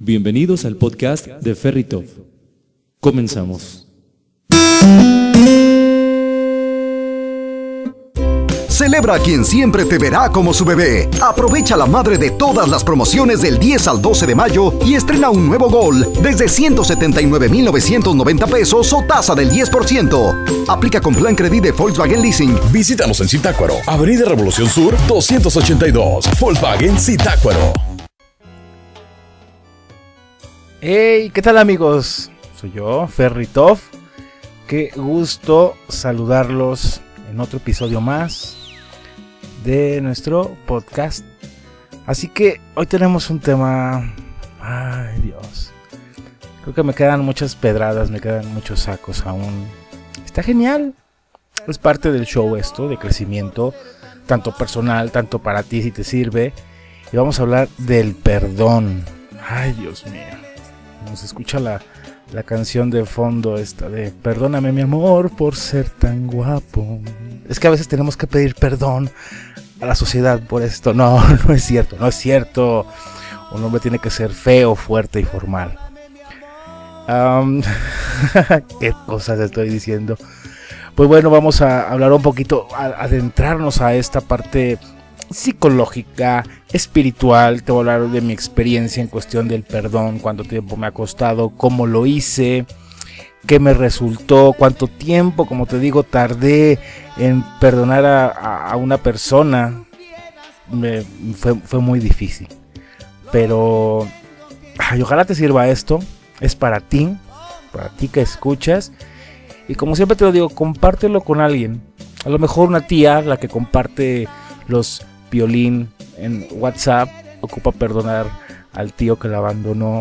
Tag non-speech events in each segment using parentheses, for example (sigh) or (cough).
Bienvenidos al podcast de Ferritov. Comenzamos. Celebra a quien siempre te verá como su bebé. Aprovecha la madre de todas las promociones del 10 al 12 de mayo y estrena un nuevo gol desde 179,990 pesos o tasa del 10%. Aplica con plan credit de Volkswagen Leasing. Visítanos en Zitácuaro, Avenida Revolución Sur 282, Volkswagen Zitácuaro. Hey, ¿qué tal amigos? Soy yo, Ferritov. Qué gusto saludarlos en otro episodio más de nuestro podcast. Así que hoy tenemos un tema... Ay Dios. Creo que me quedan muchas pedradas, me quedan muchos sacos aún. Está genial. Es parte del show esto, de crecimiento, tanto personal, tanto para ti si te sirve. Y vamos a hablar del perdón. Ay Dios mío nos escucha la, la canción de fondo esta de Perdóname mi amor por ser tan guapo. Es que a veces tenemos que pedir perdón a la sociedad por esto. No, (laughs) no es cierto, no es cierto. Un hombre tiene que ser feo, fuerte y formal. (laughs) ¿Qué cosas estoy diciendo? Pues bueno, vamos a hablar un poquito, a adentrarnos a esta parte psicológica, espiritual. Te voy a hablar de mi experiencia en cuestión del perdón, cuánto tiempo me ha costado, cómo lo hice, qué me resultó, cuánto tiempo, como te digo, tardé en perdonar a, una persona. Me, fue, fue, muy difícil. Pero ojalá te sirva esto. Es para ti, para ti que escuchas. Y como siempre te lo digo, compártelo con alguien. A lo mejor una tía, la que comparte los violín en WhatsApp ocupa perdonar al tío que la abandonó.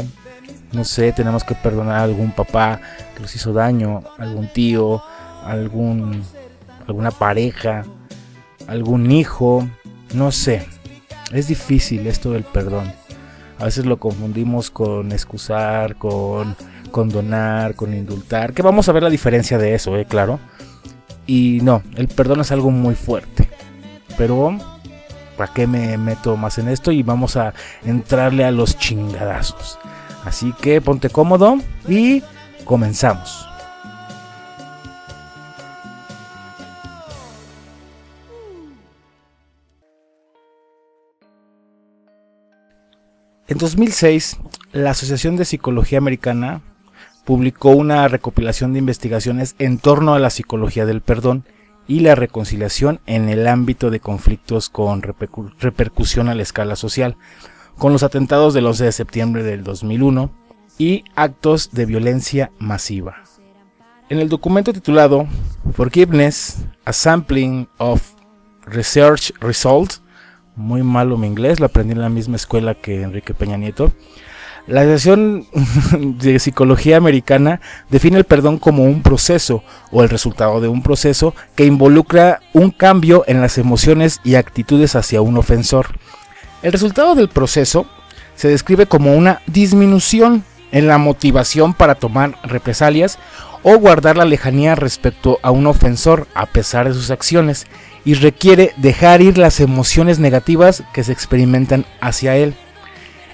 No sé, tenemos que perdonar a algún papá que nos hizo daño, algún tío, algún alguna pareja, algún hijo, no sé. Es difícil esto del perdón. A veces lo confundimos con excusar, con condonar, con indultar, que vamos a ver la diferencia de eso, eh, claro. Y no, el perdón es algo muy fuerte. Pero ¿para qué me meto más en esto? Y vamos a entrarle a los chingadazos. Así que ponte cómodo y comenzamos. En 2006, la Asociación de Psicología Americana publicó una recopilación de investigaciones en torno a la psicología del perdón y la reconciliación en el ámbito de conflictos con repercusión a la escala social, con los atentados del 11 de septiembre del 2001 y actos de violencia masiva. En el documento titulado Forgiveness, a Sampling of Research Results, muy malo mi inglés, lo aprendí en la misma escuela que Enrique Peña Nieto, la Asociación (laughs) de Psicología Americana define el perdón como un proceso o el resultado de un proceso que involucra un cambio en las emociones y actitudes hacia un ofensor. El resultado del proceso se describe como una disminución en la motivación para tomar represalias o guardar la lejanía respecto a un ofensor a pesar de sus acciones y requiere dejar ir las emociones negativas que se experimentan hacia él.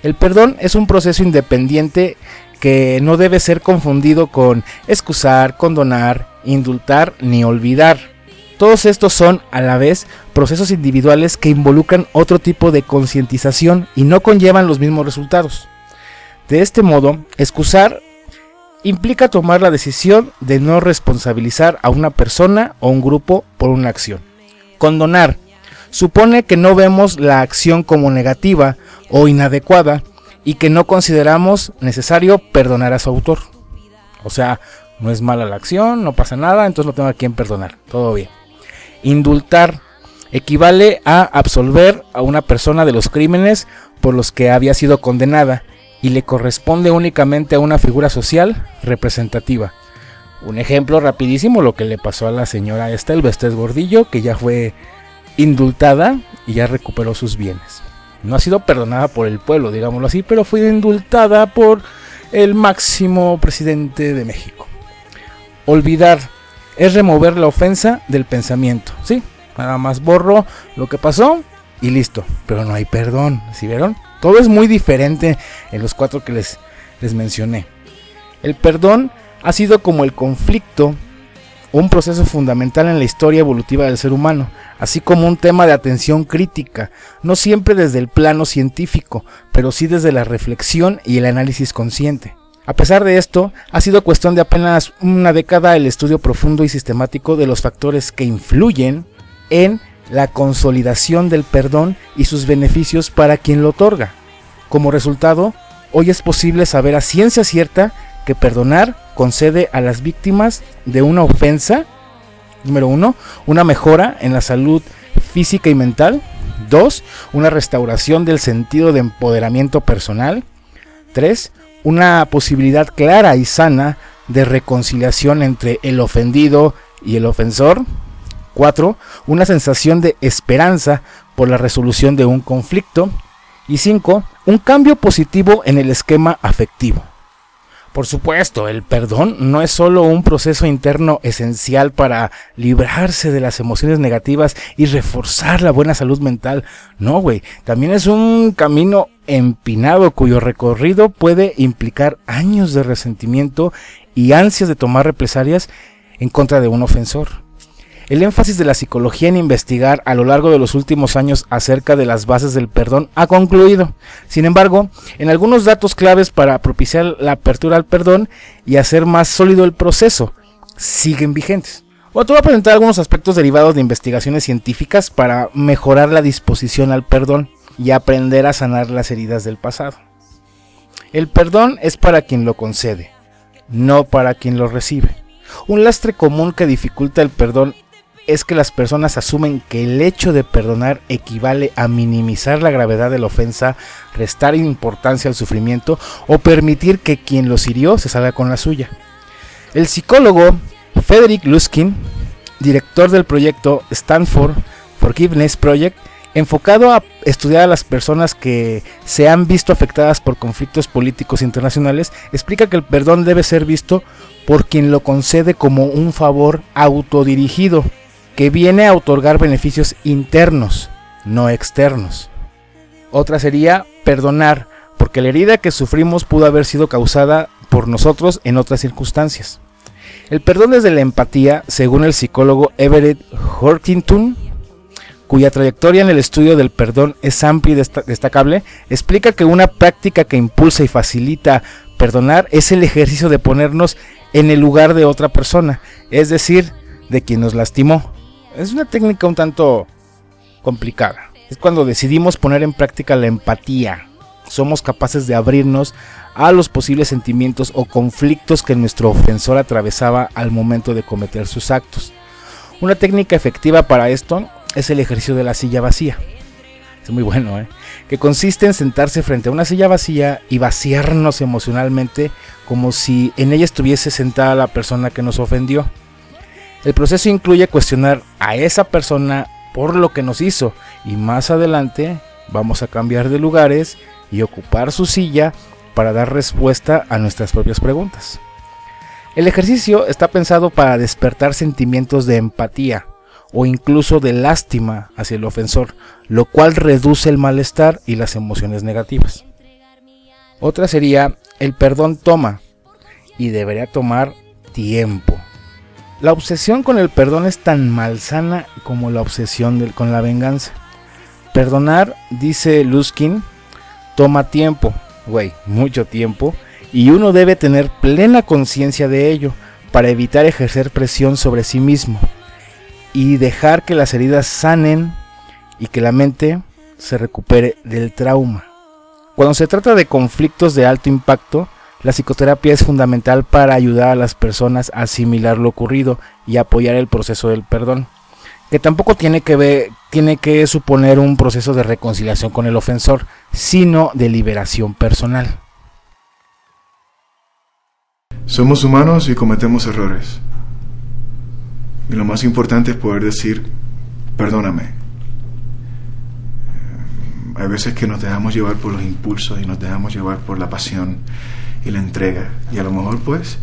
El perdón es un proceso independiente que no debe ser confundido con excusar, condonar, indultar ni olvidar. Todos estos son a la vez procesos individuales que involucran otro tipo de concientización y no conllevan los mismos resultados. De este modo, excusar implica tomar la decisión de no responsabilizar a una persona o un grupo por una acción. Condonar supone que no vemos la acción como negativa o inadecuada y que no consideramos necesario perdonar a su autor. O sea, no es mala la acción, no pasa nada, entonces no tengo a quien perdonar, todo bien. Indultar equivale a absolver a una persona de los crímenes por los que había sido condenada y le corresponde únicamente a una figura social representativa. Un ejemplo rapidísimo lo que le pasó a la señora Estel Vestés Gordillo, que ya fue indultada y ya recuperó sus bienes. No ha sido perdonada por el pueblo, digámoslo así, pero fue indultada por el máximo presidente de México. Olvidar es remover la ofensa del pensamiento, ¿sí? Nada más borro lo que pasó y listo, pero no hay perdón, ¿sí vieron? todo es muy diferente en los cuatro que les, les mencioné. El perdón ha sido como el conflicto un proceso fundamental en la historia evolutiva del ser humano, así como un tema de atención crítica, no siempre desde el plano científico, pero sí desde la reflexión y el análisis consciente. A pesar de esto, ha sido cuestión de apenas una década el estudio profundo y sistemático de los factores que influyen en la consolidación del perdón y sus beneficios para quien lo otorga. Como resultado, hoy es posible saber a ciencia cierta que perdonar concede a las víctimas de una ofensa, número uno, una mejora en la salud física y mental, dos, una restauración del sentido de empoderamiento personal, tres, una posibilidad clara y sana de reconciliación entre el ofendido y el ofensor, cuatro, una sensación de esperanza por la resolución de un conflicto, y cinco, un cambio positivo en el esquema afectivo. Por supuesto, el perdón no es solo un proceso interno esencial para librarse de las emociones negativas y reforzar la buena salud mental. No, güey, también es un camino empinado cuyo recorrido puede implicar años de resentimiento y ansias de tomar represalias en contra de un ofensor. El énfasis de la psicología en investigar a lo largo de los últimos años acerca de las bases del perdón ha concluido. Sin embargo, en algunos datos claves para propiciar la apertura al perdón y hacer más sólido el proceso siguen vigentes. Bueno, te voy a presentar algunos aspectos derivados de investigaciones científicas para mejorar la disposición al perdón y aprender a sanar las heridas del pasado. El perdón es para quien lo concede, no para quien lo recibe. Un lastre común que dificulta el perdón es que las personas asumen que el hecho de perdonar equivale a minimizar la gravedad de la ofensa, restar importancia al sufrimiento o permitir que quien los hirió se salga con la suya. El psicólogo Frederick Luskin, director del proyecto Stanford Forgiveness Project, enfocado a estudiar a las personas que se han visto afectadas por conflictos políticos internacionales, explica que el perdón debe ser visto por quien lo concede como un favor autodirigido que viene a otorgar beneficios internos, no externos. Otra sería perdonar, porque la herida que sufrimos pudo haber sido causada por nosotros en otras circunstancias. El perdón desde la empatía, según el psicólogo Everett Hortington, cuya trayectoria en el estudio del perdón es amplia y destacable, explica que una práctica que impulsa y facilita perdonar es el ejercicio de ponernos en el lugar de otra persona, es decir, de quien nos lastimó. Es una técnica un tanto complicada. Es cuando decidimos poner en práctica la empatía. Somos capaces de abrirnos a los posibles sentimientos o conflictos que nuestro ofensor atravesaba al momento de cometer sus actos. Una técnica efectiva para esto es el ejercicio de la silla vacía. Es muy bueno, ¿eh? Que consiste en sentarse frente a una silla vacía y vaciarnos emocionalmente como si en ella estuviese sentada la persona que nos ofendió. El proceso incluye cuestionar a esa persona por lo que nos hizo y más adelante vamos a cambiar de lugares y ocupar su silla para dar respuesta a nuestras propias preguntas. El ejercicio está pensado para despertar sentimientos de empatía o incluso de lástima hacia el ofensor, lo cual reduce el malestar y las emociones negativas. Otra sería el perdón toma y debería tomar tiempo. La obsesión con el perdón es tan malsana como la obsesión con la venganza. Perdonar, dice Luskin, toma tiempo, güey, mucho tiempo, y uno debe tener plena conciencia de ello para evitar ejercer presión sobre sí mismo y dejar que las heridas sanen y que la mente se recupere del trauma. Cuando se trata de conflictos de alto impacto, la psicoterapia es fundamental para ayudar a las personas a asimilar lo ocurrido y apoyar el proceso del perdón, que tampoco tiene que, ver, tiene que suponer un proceso de reconciliación con el ofensor, sino de liberación personal. Somos humanos y cometemos errores. Y lo más importante es poder decir, perdóname. Hay veces que nos dejamos llevar por los impulsos y nos dejamos llevar por la pasión y la entrega. Y a lo mejor pues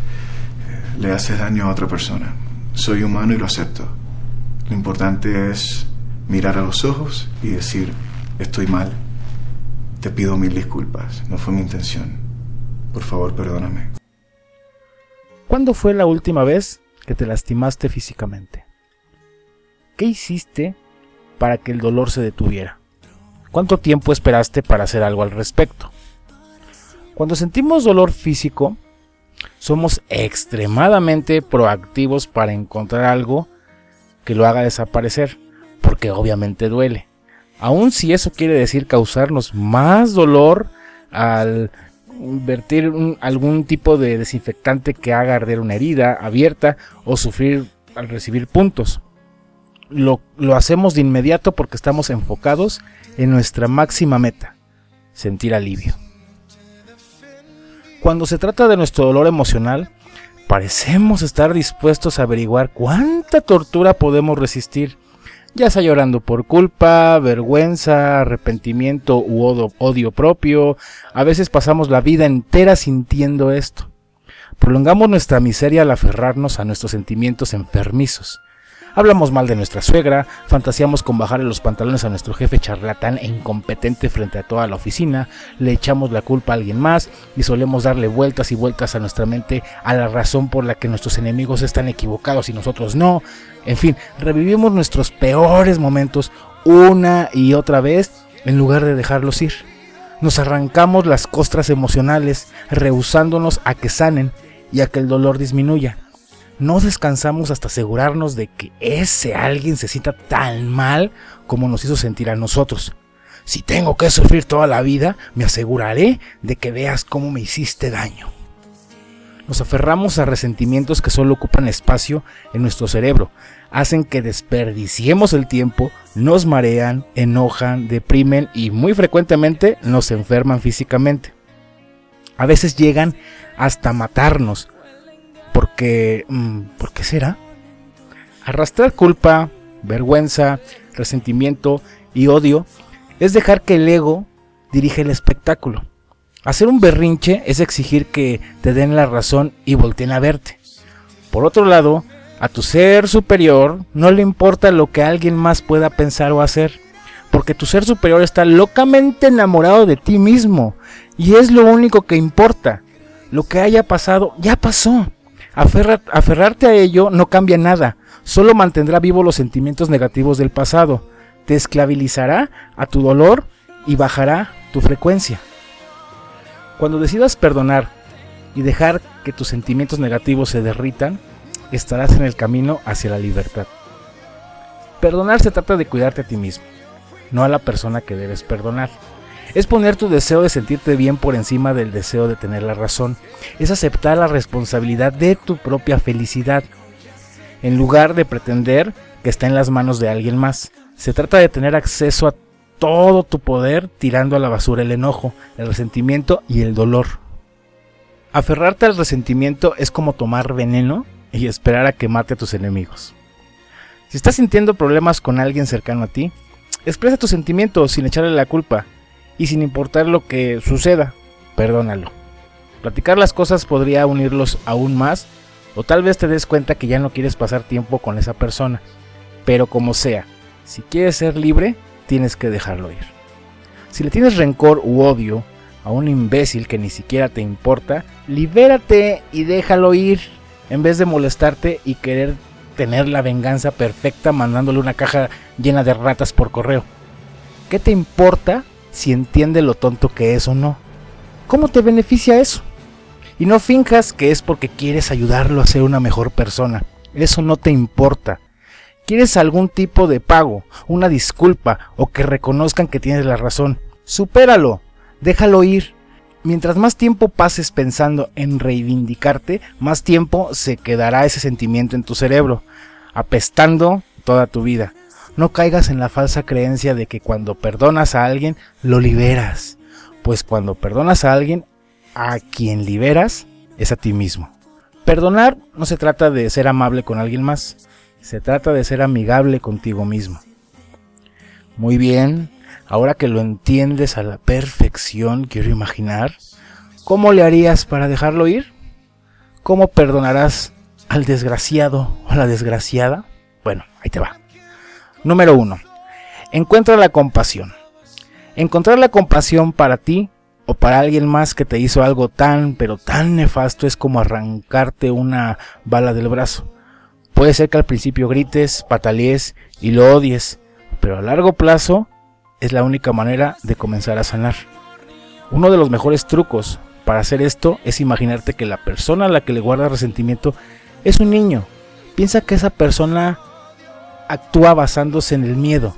le haces daño a otra persona. Soy humano y lo acepto. Lo importante es mirar a los ojos y decir, estoy mal. Te pido mil disculpas, no fue mi intención. Por favor, perdóname. ¿Cuándo fue la última vez que te lastimaste físicamente? ¿Qué hiciste para que el dolor se detuviera? ¿Cuánto tiempo esperaste para hacer algo al respecto? Cuando sentimos dolor físico, somos extremadamente proactivos para encontrar algo que lo haga desaparecer, porque obviamente duele. Aun si eso quiere decir causarnos más dolor al vertir algún tipo de desinfectante que haga arder una herida abierta o sufrir al recibir puntos. Lo hacemos de inmediato porque estamos enfocados en nuestra máxima meta, sentir alivio. Cuando se trata de nuestro dolor emocional, parecemos estar dispuestos a averiguar cuánta tortura podemos resistir, ya sea llorando por culpa, vergüenza, arrepentimiento u odio propio. A veces pasamos la vida entera sintiendo esto. Prolongamos nuestra miseria al aferrarnos a nuestros sentimientos enfermizos Hablamos mal de nuestra suegra, fantaseamos con bajarle los pantalones a nuestro jefe charlatán e incompetente frente a toda la oficina, le echamos la culpa a alguien más y solemos darle vueltas y vueltas a nuestra mente a la razón por la que nuestros enemigos están equivocados y nosotros no. En fin, revivimos nuestros peores momentos una y otra vez en lugar de dejarlos ir. Nos arrancamos las costras emocionales, rehusándonos a que sanen y a que el dolor disminuya no descansamos hasta asegurarnos de que ese alguien se sienta tan mal como nos hizo sentir a nosotros. Si tengo que sufrir toda la vida, me aseguraré de que veas cómo me hiciste daño. Nos aferramos a resentimientos que solo ocupan espacio en nuestro cerebro, hacen que desperdiciemos el tiempo, nos marean, enojan, deprimen y muy frecuentemente nos enferman físicamente. A veces llegan hasta matarnos, porque, mm, ¿por qué será? Arrastrar culpa, vergüenza, resentimiento y odio es dejar que el ego dirige el espectáculo. Hacer un berrinche es exigir que te den la razón y volteen a verte. Por otro lado, a tu ser superior no le importa lo que alguien más pueda pensar o hacer, porque tu ser superior está locamente enamorado de ti mismo y es lo único que importa. Lo que haya pasado ya pasó aferrarte a ello no cambia nada, solo mantendrá vivos los sentimientos negativos del pasado, te esclavizará a tu dolor y bajará tu frecuencia. Cuando decidas perdonar y dejar que tus sentimientos negativos se derritan, estarás en el camino hacia la libertad. Perdonar se trata de cuidarte a ti mismo, no a la persona que debes perdonar. Es poner tu deseo de sentirte bien por encima del deseo de tener la razón. Es aceptar la responsabilidad de tu propia felicidad, en lugar de pretender que está en las manos de alguien más. Se trata de tener acceso a todo tu poder tirando a la basura el enojo, el resentimiento y el dolor. Aferrarte al resentimiento es como tomar veneno y esperar a que mate a tus enemigos. Si estás sintiendo problemas con alguien cercano a ti, expresa tus sentimientos sin echarle la culpa y sin importar lo que suceda, perdónalo. Platicar las cosas podría unirlos aún más o tal vez te des cuenta que ya no quieres pasar tiempo con esa persona. Pero como sea, si quieres ser libre, tienes que dejarlo ir. Si le tienes rencor u odio a un imbécil que ni siquiera te importa, libérate y déjalo ir, en vez de molestarte y querer tener la venganza perfecta mandándole una caja llena de ratas por correo. ¿Qué te importa si entiende lo tonto que es o no. ¿Cómo te beneficia eso? Y no finjas que es porque quieres ayudarlo a ser una mejor persona. Eso no te importa. ¿Quieres algún tipo de pago, una disculpa o que reconozcan que tienes la razón? Supéralo, déjalo ir. Mientras más tiempo pases pensando en reivindicarte, más tiempo se quedará ese sentimiento en tu cerebro, apestando toda tu vida. No caigas en la falsa creencia de que cuando perdonas a alguien, lo liberas. Pues cuando perdonas a alguien, a quien liberas es a ti mismo. Perdonar no se trata de ser amable con alguien más, se trata de ser amigable contigo mismo. Muy bien, ahora que lo entiendes a la perfección, quiero imaginar, ¿cómo le harías para dejarlo ir? ¿Cómo perdonarás al desgraciado o a la desgraciada? Bueno, ahí te va. Número 1. Encuentra la compasión. Encontrar la compasión para ti o para alguien más que te hizo algo tan, pero tan nefasto es como arrancarte una bala del brazo. Puede ser que al principio grites, patalees y lo odies, pero a largo plazo es la única manera de comenzar a sanar. Uno de los mejores trucos para hacer esto es imaginarte que la persona a la que le guardas resentimiento es un niño. Piensa que esa persona actúa basándose en el miedo,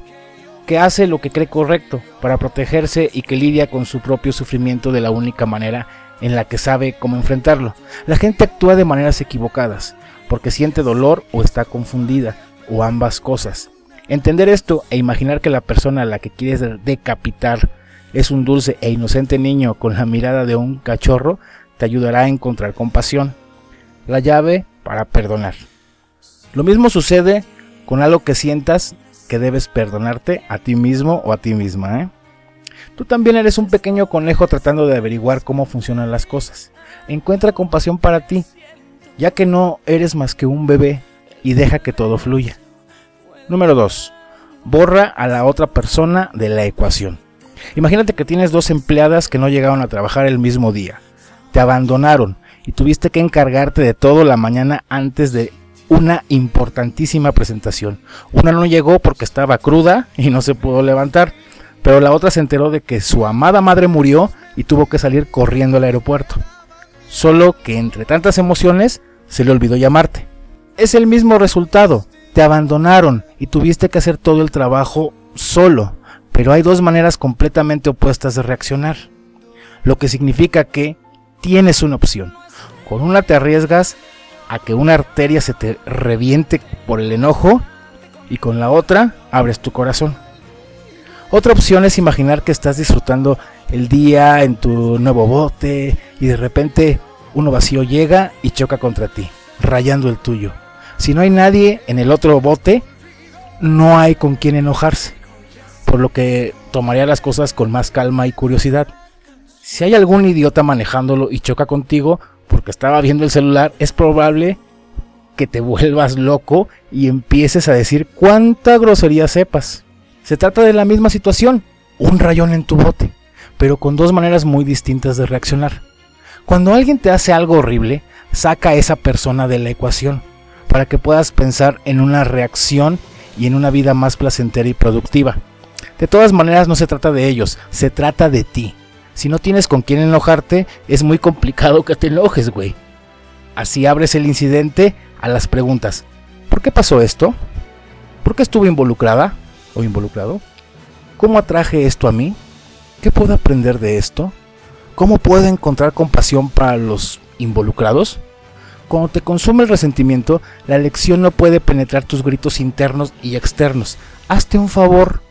que hace lo que cree correcto para protegerse y que lidia con su propio sufrimiento de la única manera en la que sabe cómo enfrentarlo. La gente actúa de maneras equivocadas, porque siente dolor o está confundida, o ambas cosas. Entender esto e imaginar que la persona a la que quieres decapitar es un dulce e inocente niño con la mirada de un cachorro te ayudará a encontrar compasión, la llave para perdonar. Lo mismo sucede con algo que sientas que debes perdonarte a ti mismo o a ti misma. ¿eh? Tú también eres un pequeño conejo tratando de averiguar cómo funcionan las cosas. Encuentra compasión para ti, ya que no eres más que un bebé y deja que todo fluya. Número 2. Borra a la otra persona de la ecuación. Imagínate que tienes dos empleadas que no llegaron a trabajar el mismo día. Te abandonaron y tuviste que encargarte de todo la mañana antes de una importantísima presentación. Una no llegó porque estaba cruda y no se pudo levantar, pero la otra se enteró de que su amada madre murió y tuvo que salir corriendo al aeropuerto. Solo que entre tantas emociones se le olvidó llamarte. Es el mismo resultado, te abandonaron y tuviste que hacer todo el trabajo solo, pero hay dos maneras completamente opuestas de reaccionar, lo que significa que tienes una opción. Con una te arriesgas a que una arteria se te reviente por el enojo y con la otra abres tu corazón. Otra opción es imaginar que estás disfrutando el día en tu nuevo bote y de repente uno vacío llega y choca contra ti, rayando el tuyo. Si no hay nadie en el otro bote, no hay con quien enojarse, por lo que tomaría las cosas con más calma y curiosidad. Si hay algún idiota manejándolo y choca contigo, porque estaba viendo el celular, es probable que te vuelvas loco y empieces a decir cuánta grosería sepas. Se trata de la misma situación, un rayón en tu bote, pero con dos maneras muy distintas de reaccionar. Cuando alguien te hace algo horrible, saca a esa persona de la ecuación, para que puedas pensar en una reacción y en una vida más placentera y productiva. De todas maneras no se trata de ellos, se trata de ti. Si no tienes con quién enojarte, es muy complicado que te enojes, güey. Así abres el incidente a las preguntas. ¿Por qué pasó esto? ¿Por qué estuve involucrada o involucrado? ¿Cómo atraje esto a mí? ¿Qué puedo aprender de esto? ¿Cómo puedo encontrar compasión para los involucrados? Cuando te consume el resentimiento, la lección no puede penetrar tus gritos internos y externos. Hazte un favor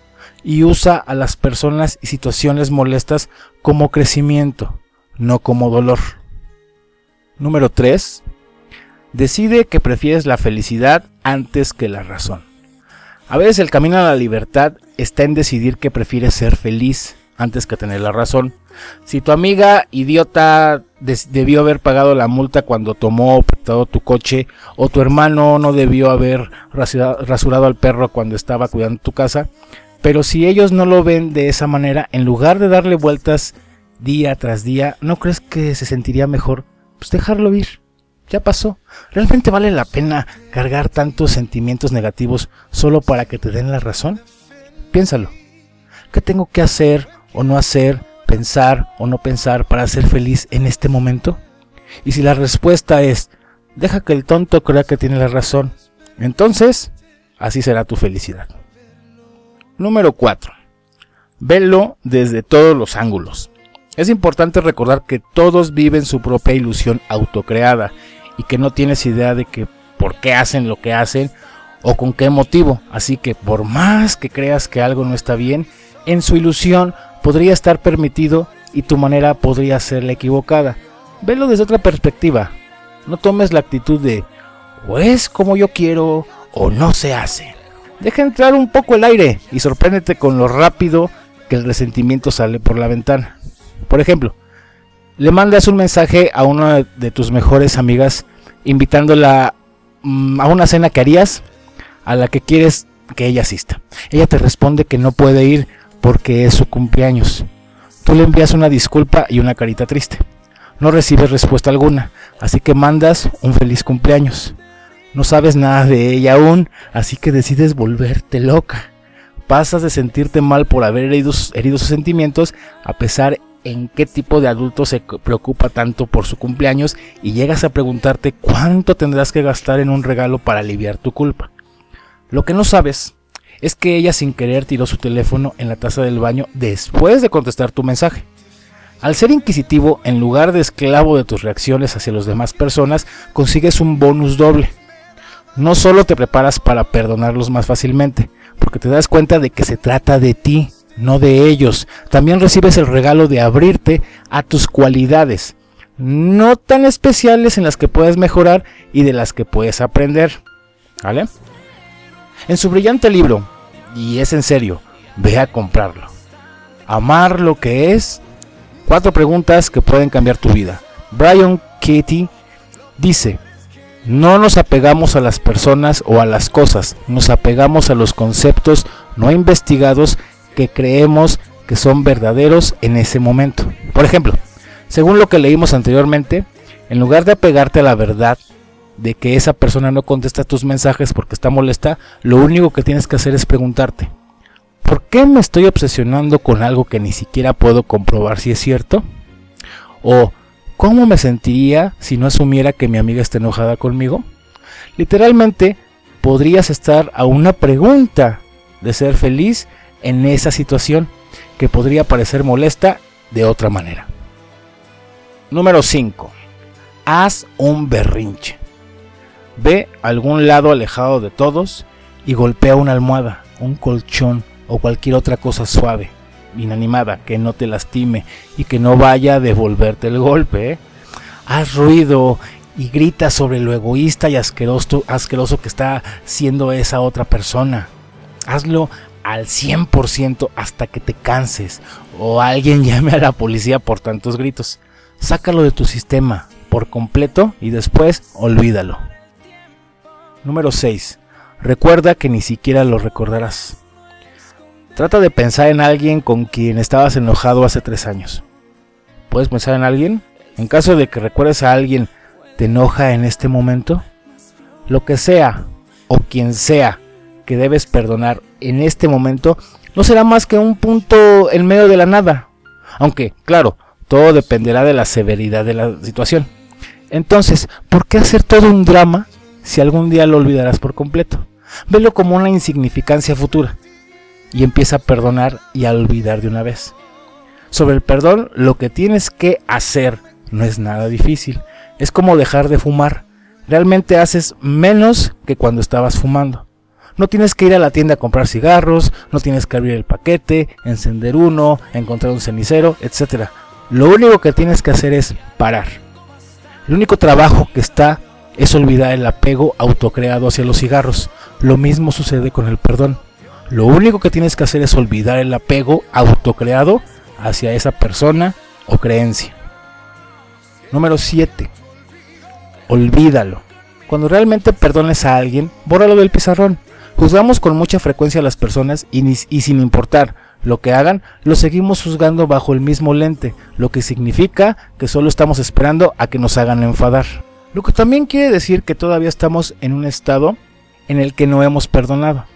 y usa a las personas y situaciones molestas como crecimiento, no como dolor. Número 3. Decide que prefieres la felicidad antes que la razón. A veces el camino a la libertad está en decidir que prefieres ser feliz antes que tener la razón. Si tu amiga idiota debió haber pagado la multa cuando tomó prestado tu coche, o tu hermano no debió haber rasurado al perro cuando estaba cuidando tu casa, pero si ellos no lo ven de esa manera, en lugar de darle vueltas día tras día, ¿no crees que se sentiría mejor? Pues dejarlo ir. Ya pasó. ¿Realmente vale la pena cargar tantos sentimientos negativos solo para que te den la razón? Piénsalo. ¿Qué tengo que hacer o no hacer, pensar o no pensar para ser feliz en este momento? Y si la respuesta es, deja que el tonto crea que tiene la razón, entonces, así será tu felicidad. Número 4. Velo desde todos los ángulos. Es importante recordar que todos viven su propia ilusión autocreada y que no tienes idea de que por qué hacen lo que hacen o con qué motivo. Así que por más que creas que algo no está bien, en su ilusión podría estar permitido y tu manera podría ser la equivocada. Velo desde otra perspectiva. No tomes la actitud de o es como yo quiero o no se hace. Deja entrar un poco el aire y sorpréndete con lo rápido que el resentimiento sale por la ventana. Por ejemplo, le mandas un mensaje a una de tus mejores amigas invitándola mm, a una cena que harías a la que quieres que ella asista. Ella te responde que no puede ir porque es su cumpleaños. Tú le envías una disculpa y una carita triste. No recibes respuesta alguna, así que mandas un feliz cumpleaños. No sabes nada de ella aún, así que decides volverte loca. Pasas de sentirte mal por haber herido, sus sentimientos a pesar en qué tipo de adulto se preocupa tanto por su cumpleaños y llegas a preguntarte cuánto tendrás que gastar en un regalo para aliviar tu culpa. Lo que no sabes es que ella sin querer tiró su teléfono en la taza del baño después de contestar tu mensaje. Al ser inquisitivo, en lugar de esclavo de tus reacciones hacia las demás personas, consigues un bonus doble. No solo te preparas para perdonarlos más fácilmente, porque te das cuenta de que se trata de ti, no de ellos. También recibes el regalo de abrirte a tus cualidades, no tan especiales en las que puedes mejorar y de las que puedes aprender. ¿Vale? En su brillante libro, y es en serio, ve a comprarlo. Amar lo que es. Cuatro preguntas que pueden cambiar tu vida. Brian Katie dice, no nos apegamos a las personas o a las cosas, nos apegamos a los conceptos no investigados que creemos que son verdaderos en ese momento. Por ejemplo, según lo que leímos anteriormente, en lugar de apegarte a la verdad de que esa persona no contesta tus mensajes porque está molesta, lo único que tienes que hacer es preguntarte, ¿por qué me estoy obsesionando con algo que ni siquiera puedo comprobar si es cierto? O, ¿cómo me sentiría si no asumiera que mi amiga está enojada conmigo? Literalmente, podrías estar a una pregunta de ser feliz en esa situación que podría parecer molesta de otra manera. Número 5. Haz un berrinche. Ve a algún lado alejado de todos y golpea una almohada, un colchón o cualquier otra cosa suave, inanimada, que no te lastime y que no vaya a devolverte el golpe. ¿eh? Haz ruido y grita sobre lo egoísta y asqueroso, asqueroso que está siendo esa otra persona. Hazlo al 100% hasta que te canses o alguien (laughs) llame a la policía por tantos gritos. Sácalo de tu sistema por completo y después olvídalo. Número 6. Recuerda que ni siquiera lo recordarás. Trata de pensar en alguien con quien estabas enojado hace tres años. ¿Puedes pensar en alguien? En caso de que recuerdes a alguien, ¿te enoja en este momento? Lo que sea o quien sea que debes perdonar en este momento no será más que un punto en medio de la nada. Aunque, claro, todo dependerá de la severidad de la situación. Entonces, ¿por qué hacer todo un drama si algún día lo olvidarás por completo? Velo como una insignificancia futura y empieza a perdonar y a olvidar de una vez. Sobre el perdón, lo que tienes que hacer no es nada difícil. Es como dejar de fumar. Realmente haces menos que cuando estabas fumando. No tienes que ir a la tienda a comprar cigarros, no tienes que abrir el paquete, encender uno, encontrar un cenicero, etc. Lo único que tienes que hacer es parar. El único trabajo que está es olvidar el apego autocreado hacia los cigarros. Lo mismo sucede con el perdón. Lo único que tienes que hacer es olvidar el apego autocreado hacia esa persona o creencia. Número 7. Olvídalo. Cuando realmente perdones a alguien, bórralo del pizarrón. Juzgamos con mucha frecuencia a las personas y, y, sin importar lo que hagan, lo seguimos juzgando bajo el mismo lente, lo que significa que solo estamos esperando a que nos hagan enfadar. Lo que también quiere decir que todavía estamos en un estado en el que no hemos perdonado.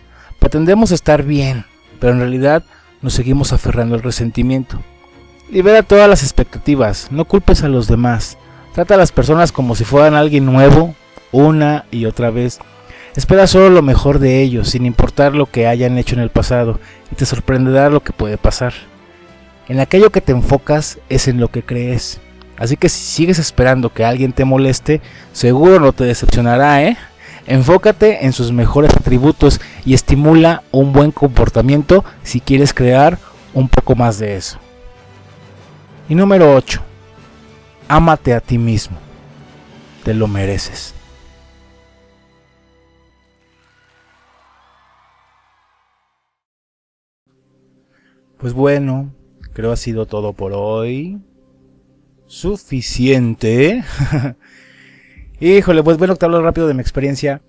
Pretendemos estar bien, pero en realidad nos seguimos aferrando al resentimiento. Libera todas las expectativas, no culpes a los demás. Trata a las personas como si fueran alguien nuevo, una y otra vez. Espera solo lo mejor de ellos, sin importar lo que hayan hecho en el pasado, y te sorprenderá lo que puede pasar. En aquello que te enfocas es en lo que crees. Así que si sigues esperando que alguien te moleste, seguro no te decepcionará, ¿eh? Enfócate en sus mejores atributos y estimula un buen comportamiento si quieres crear un poco más de eso. Y número 8. Ámate a ti mismo. Te lo mereces. Pues bueno, creo ha sido todo por hoy. Suficiente. (laughs) Híjole, pues bueno, te hablo rápido de mi experiencia.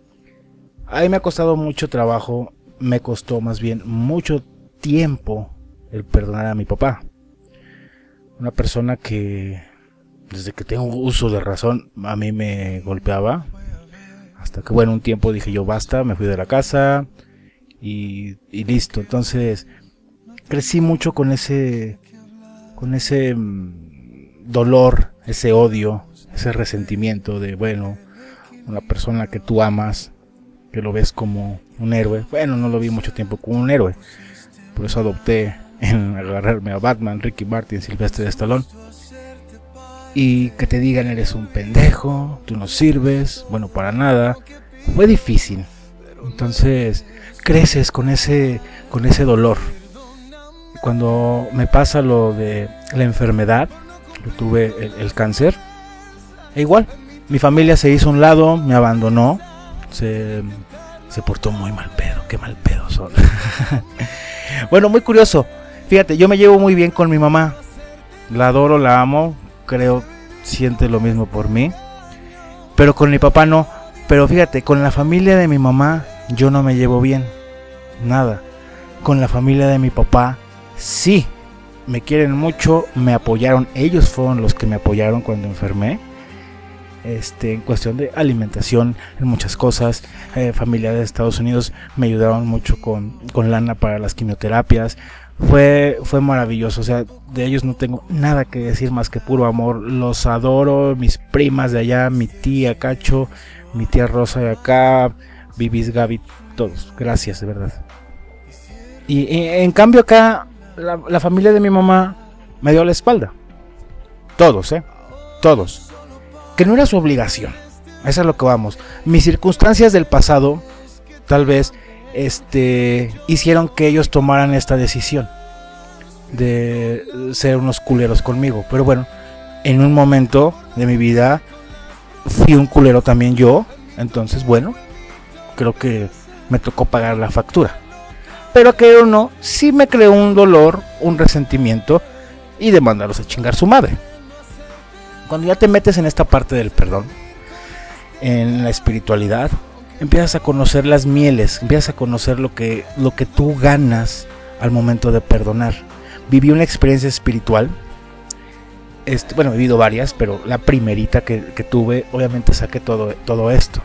A mí me ha costado mucho trabajo, me costó más bien mucho tiempo el perdonar a mi papá. Una persona que desde que tengo uso de razón a mí me golpeaba. Hasta que bueno, un tiempo dije yo basta, me fui de la casa y, y listo. Entonces crecí mucho con ese con ese mm, dolor, ese odio, ese resentimiento de bueno, una persona que tú amas, que lo ves como un héroe. Bueno, no lo vi mucho tiempo como un héroe. Por eso adopté en agarrarme a Batman, Ricky Martin, Silvestre Stallone. Y que te digan eres un pendejo, tú no sirves, bueno, para nada. Fue difícil. Entonces, creces con ese con ese dolor. Cuando me pasa lo de la enfermedad, tuve el cáncer, e igual, mi familia se hizo un lado, me abandonó, se, se portó muy mal pedo, qué mal pedo son. (laughs) bueno, muy curioso. Fíjate, yo me llevo muy bien con mi mamá. La adoro, la amo, creo siente lo mismo por mí. Pero con mi papá no. Pero fíjate, con la familia de mi mamá yo no me llevo bien. Nada. Con la familia de mi papá sí. Me quieren mucho, me apoyaron. Ellos fueron los que me apoyaron cuando enfermé. Este, en cuestión de alimentación, en muchas cosas. Eh, familiares de Estados Unidos me ayudaron mucho con, con lana para las quimioterapias. Fue, fue maravilloso, o sea, de ellos no tengo nada que decir más que puro amor. Los adoro, mis primas de allá, mi tía Cacho, mi tía Rosa de acá, Bibis, Gaby, todos. Gracias, de verdad. Y, en cambio acá, la familia de mi mamá me dio la espalda. Todos, ¿eh? Todos que no era su obligación. Eso es lo que vamos. Mis circunstancias del pasado, tal vez, este, hicieron que ellos tomaran esta decisión de ser unos culeros conmigo. Pero bueno, en un momento de mi vida fui un culero también yo. Entonces, bueno, creo que me tocó pagar la factura. Pero que o no, sí me creó un dolor, un resentimiento y de mandarlos a chingar su madre cuando ya te metes en esta parte del perdón, en la espiritualidad, empiezas a conocer las mieles, empiezas a conocer lo que, lo que tú ganas al momento de perdonar. Viví una experiencia espiritual, este, bueno, he vivido varias, pero la primerita que, que, tuve, obviamente saqué todo, todo esto.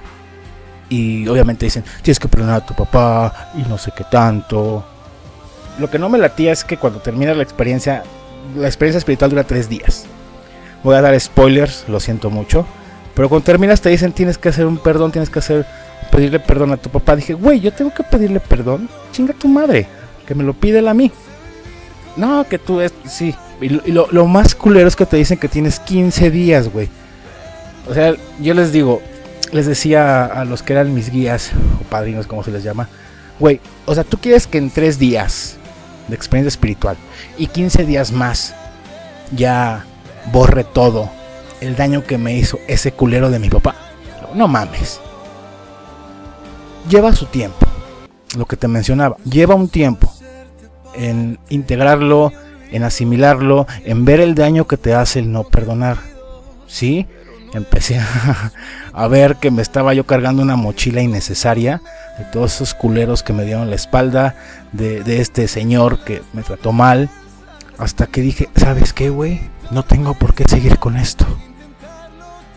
Y obviamente dicen, tienes que perdonar a tu papá y no sé qué tanto. Lo que no me latía es que cuando terminas la experiencia, la experiencia espiritual dura tres días. Voy a dar spoilers, lo siento mucho. Pero cuando terminas te dicen tienes que hacer un perdón, tienes que hacer pedirle perdón a tu papá. Dije, güey, yo tengo que pedirle perdón. Chinga tu madre, que me lo pide él a mí. No, que tú es, sí. Y, lo, lo, más culero es que te dicen que tienes 15 días, güey. O sea, yo les digo, les decía a, a los que eran mis guías, o padrinos, como se les llama, güey, o sea, tú quieres que en 3 días de experiencia espiritual y 15 días más ya borre todo el daño que me hizo ese culero de mi papá. No mames. Lleva su tiempo. Lo que te mencionaba. Lleva un tiempo en integrarlo, en asimilarlo, en ver el daño que te hace el no perdonar. ¿Sí? Empecé (laughs) a, ver que me estaba yo cargando una mochila innecesaria de todos esos culeros que me dieron la espalda, de, de este señor que me trató mal. Hasta que dije, ¿sabes qué, güey? No tengo por qué seguir con esto.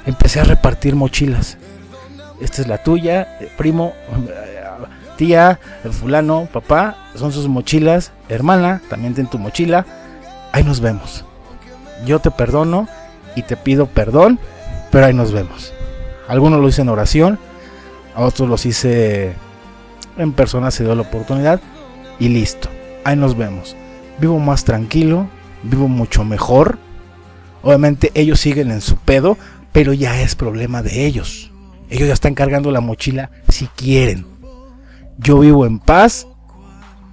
Empecé a repartir mochilas. Esta es la tuya, primo, tía, fulano, papá, son sus mochilas, hermana, también ten tu mochila. Ahí nos vemos. Yo te perdono y te pido perdón, pero ahí nos vemos. Algunos lo hice en oración, a otros los hice en persona, se dio la oportunidad y listo. Ahí nos vemos. Vivo más tranquilo, vivo mucho mejor Obviamente ellos siguen en su pedo, pero ya es problema de ellos. Ellos ya están cargando la mochila si quieren. Yo vivo en paz,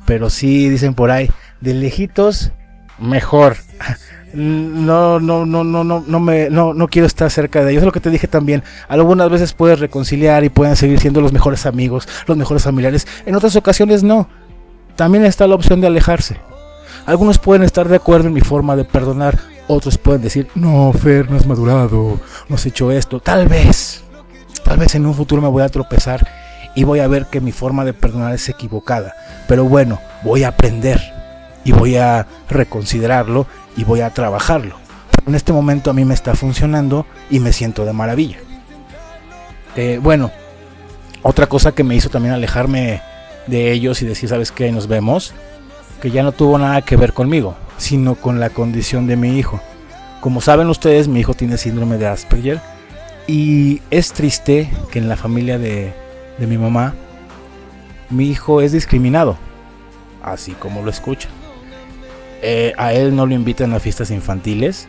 pero sí dicen por ahí, de lejitos, mejor. (laughs) No, no, no, no, no, no me, no, no quiero estar cerca de ellos. Es lo que te dije también. Algunas veces puedes reconciliar y pueden seguir siendo los mejores amigos, los mejores familiares. En otras ocasiones no. También está la opción de alejarse. Algunos pueden estar de acuerdo en mi forma de perdonar, otros pueden decir, no, Fer, no has madurado, no has hecho esto. Tal vez, tal vez en un futuro me voy a tropezar y voy a ver que mi forma de perdonar es equivocada. Pero bueno, voy a aprender. y voy a reconsiderarlo y voy a trabajarlo. En este momento a mí me está funcionando y me siento de maravilla. Eh, bueno, otra cosa que me hizo también alejarme de ellos y decir, ¿sabes qué? Nos vemos. Que ya no tuvo nada que ver conmigo, sino con la condición de mi hijo. Como saben ustedes, mi hijo tiene síndrome de Asperger. Y es triste que en la familia de, de mi mamá, mi hijo es discriminado. Así como lo escuchan. Eh, a él no lo invitan a fiestas infantiles.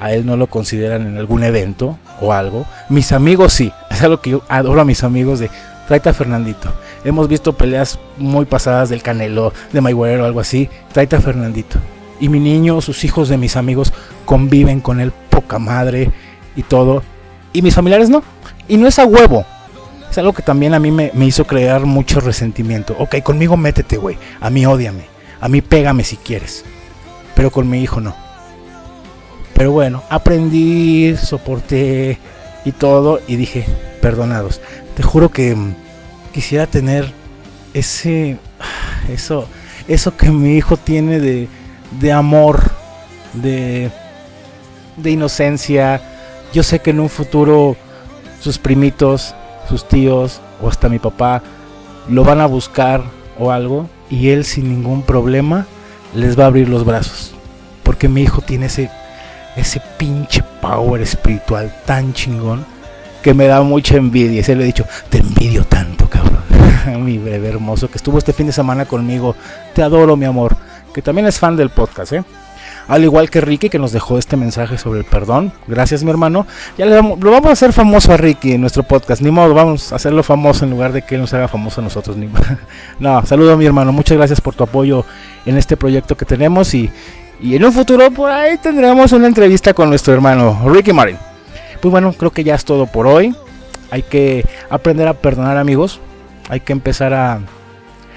A él no lo consideran en algún evento o algo. Mis amigos sí. Es algo que yo adoro a mis amigos de tráete a Fernandito. Hemos visto peleas muy pasadas del Canelo, de Mayweather o algo así. Tráete a Fernandito. Y mi niño, sus hijos de mis amigos conviven con él poca madre y todo. Y mis familiares no. Y no es a huevo. Es algo que también a mí me, hizo crear mucho resentimiento. Ok, conmigo métete, güey. A mí odiame. A mí pégame si quieres. Pero con mi hijo no. Pero bueno, aprendí, soporté y todo. Y dije, perdonados. Te juro que mm, quisiera tener ese. (sighs) Eso. Eso que mi hijo tiene de. de amor. De. de inocencia. Yo sé que en un futuro sus primitos sus tíos o hasta mi papá lo van a buscar o algo y él sin ningún problema les va a abrir los brazos. Porque mi hijo tiene ese, ese pinche power espiritual tan chingón que me da mucha envidia. Y se le he dicho, te envidio tanto, cabrón. (laughs) mi bebé hermoso que estuvo este fin de semana conmigo. Te adoro, mi amor. Que también es fan del podcast, ¿eh? Al igual que Ricky que nos dejó este mensaje sobre el perdón. Gracias mi hermano. Ya le vamos, lo vamos a hacer famoso a Ricky en nuestro podcast. Ni modo, vamos a hacerlo famoso en lugar de que él nos haga famoso a nosotros. Ni... (laughs) no, saludo a mi hermano. Muchas gracias por tu apoyo en este proyecto que tenemos. Y, y en un futuro por ahí tendremos una entrevista con nuestro hermano Ricky Martin. Pues bueno, creo que ya es todo por hoy. Hay que aprender a perdonar amigos. Hay que empezar a,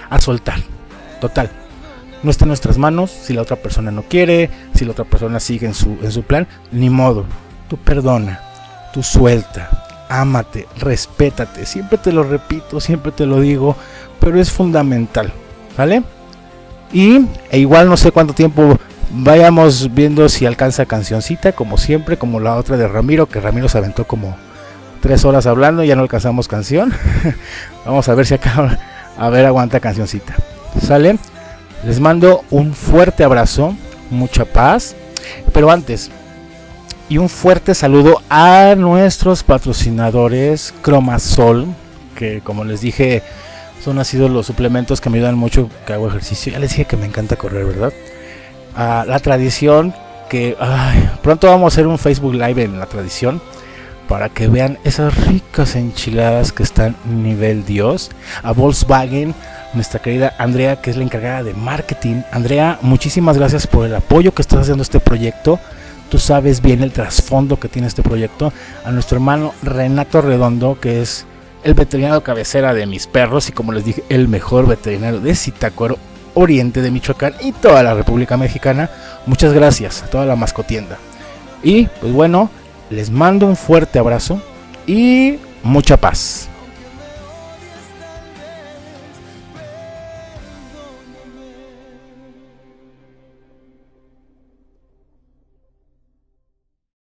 a soltar. Total no está en nuestras manos, si la otra persona no quiere, si la otra persona sigue en su, en su plan, ni modo. Tú perdona, tú suelta, ámate, respétate. Siempre te lo repito, siempre te lo digo, pero es fundamental, ¿vale? Y e igual no sé cuánto tiempo vayamos viendo si alcanza cancioncita, como siempre, como la otra de Ramiro, que Ramiro se aventó como tres horas hablando y ya no alcanzamos canción. (laughs) Vamos a ver si acá, a ver, aguanta cancioncita. ¿Sale? Les mando un fuerte abrazo, mucha paz. Pero antes, y un fuerte saludo a nuestros patrocinadores Cromasol, que como les dije, son así los suplementos que me ayudan mucho que hago ejercicio. Ya les dije que me encanta correr, ¿verdad? A la tradición, que pronto vamos a hacer un Facebook Live en la tradición para que vean esas ricas enchiladas que están nivel Dios. A Volkswagen nuestra querida Andrea, que es la encargada de marketing. Andrea, muchísimas gracias por el apoyo que estás haciendo este proyecto. Tú sabes bien el trasfondo que tiene este proyecto. A nuestro hermano Renato Redondo, que es el veterinario cabecera de mis perros y como les dije, el mejor veterinario de Zitácuaro, Oriente de Michoacán y toda la República Mexicana. Muchas gracias a toda la mascotienda. Y pues bueno, les mando un fuerte abrazo y mucha paz.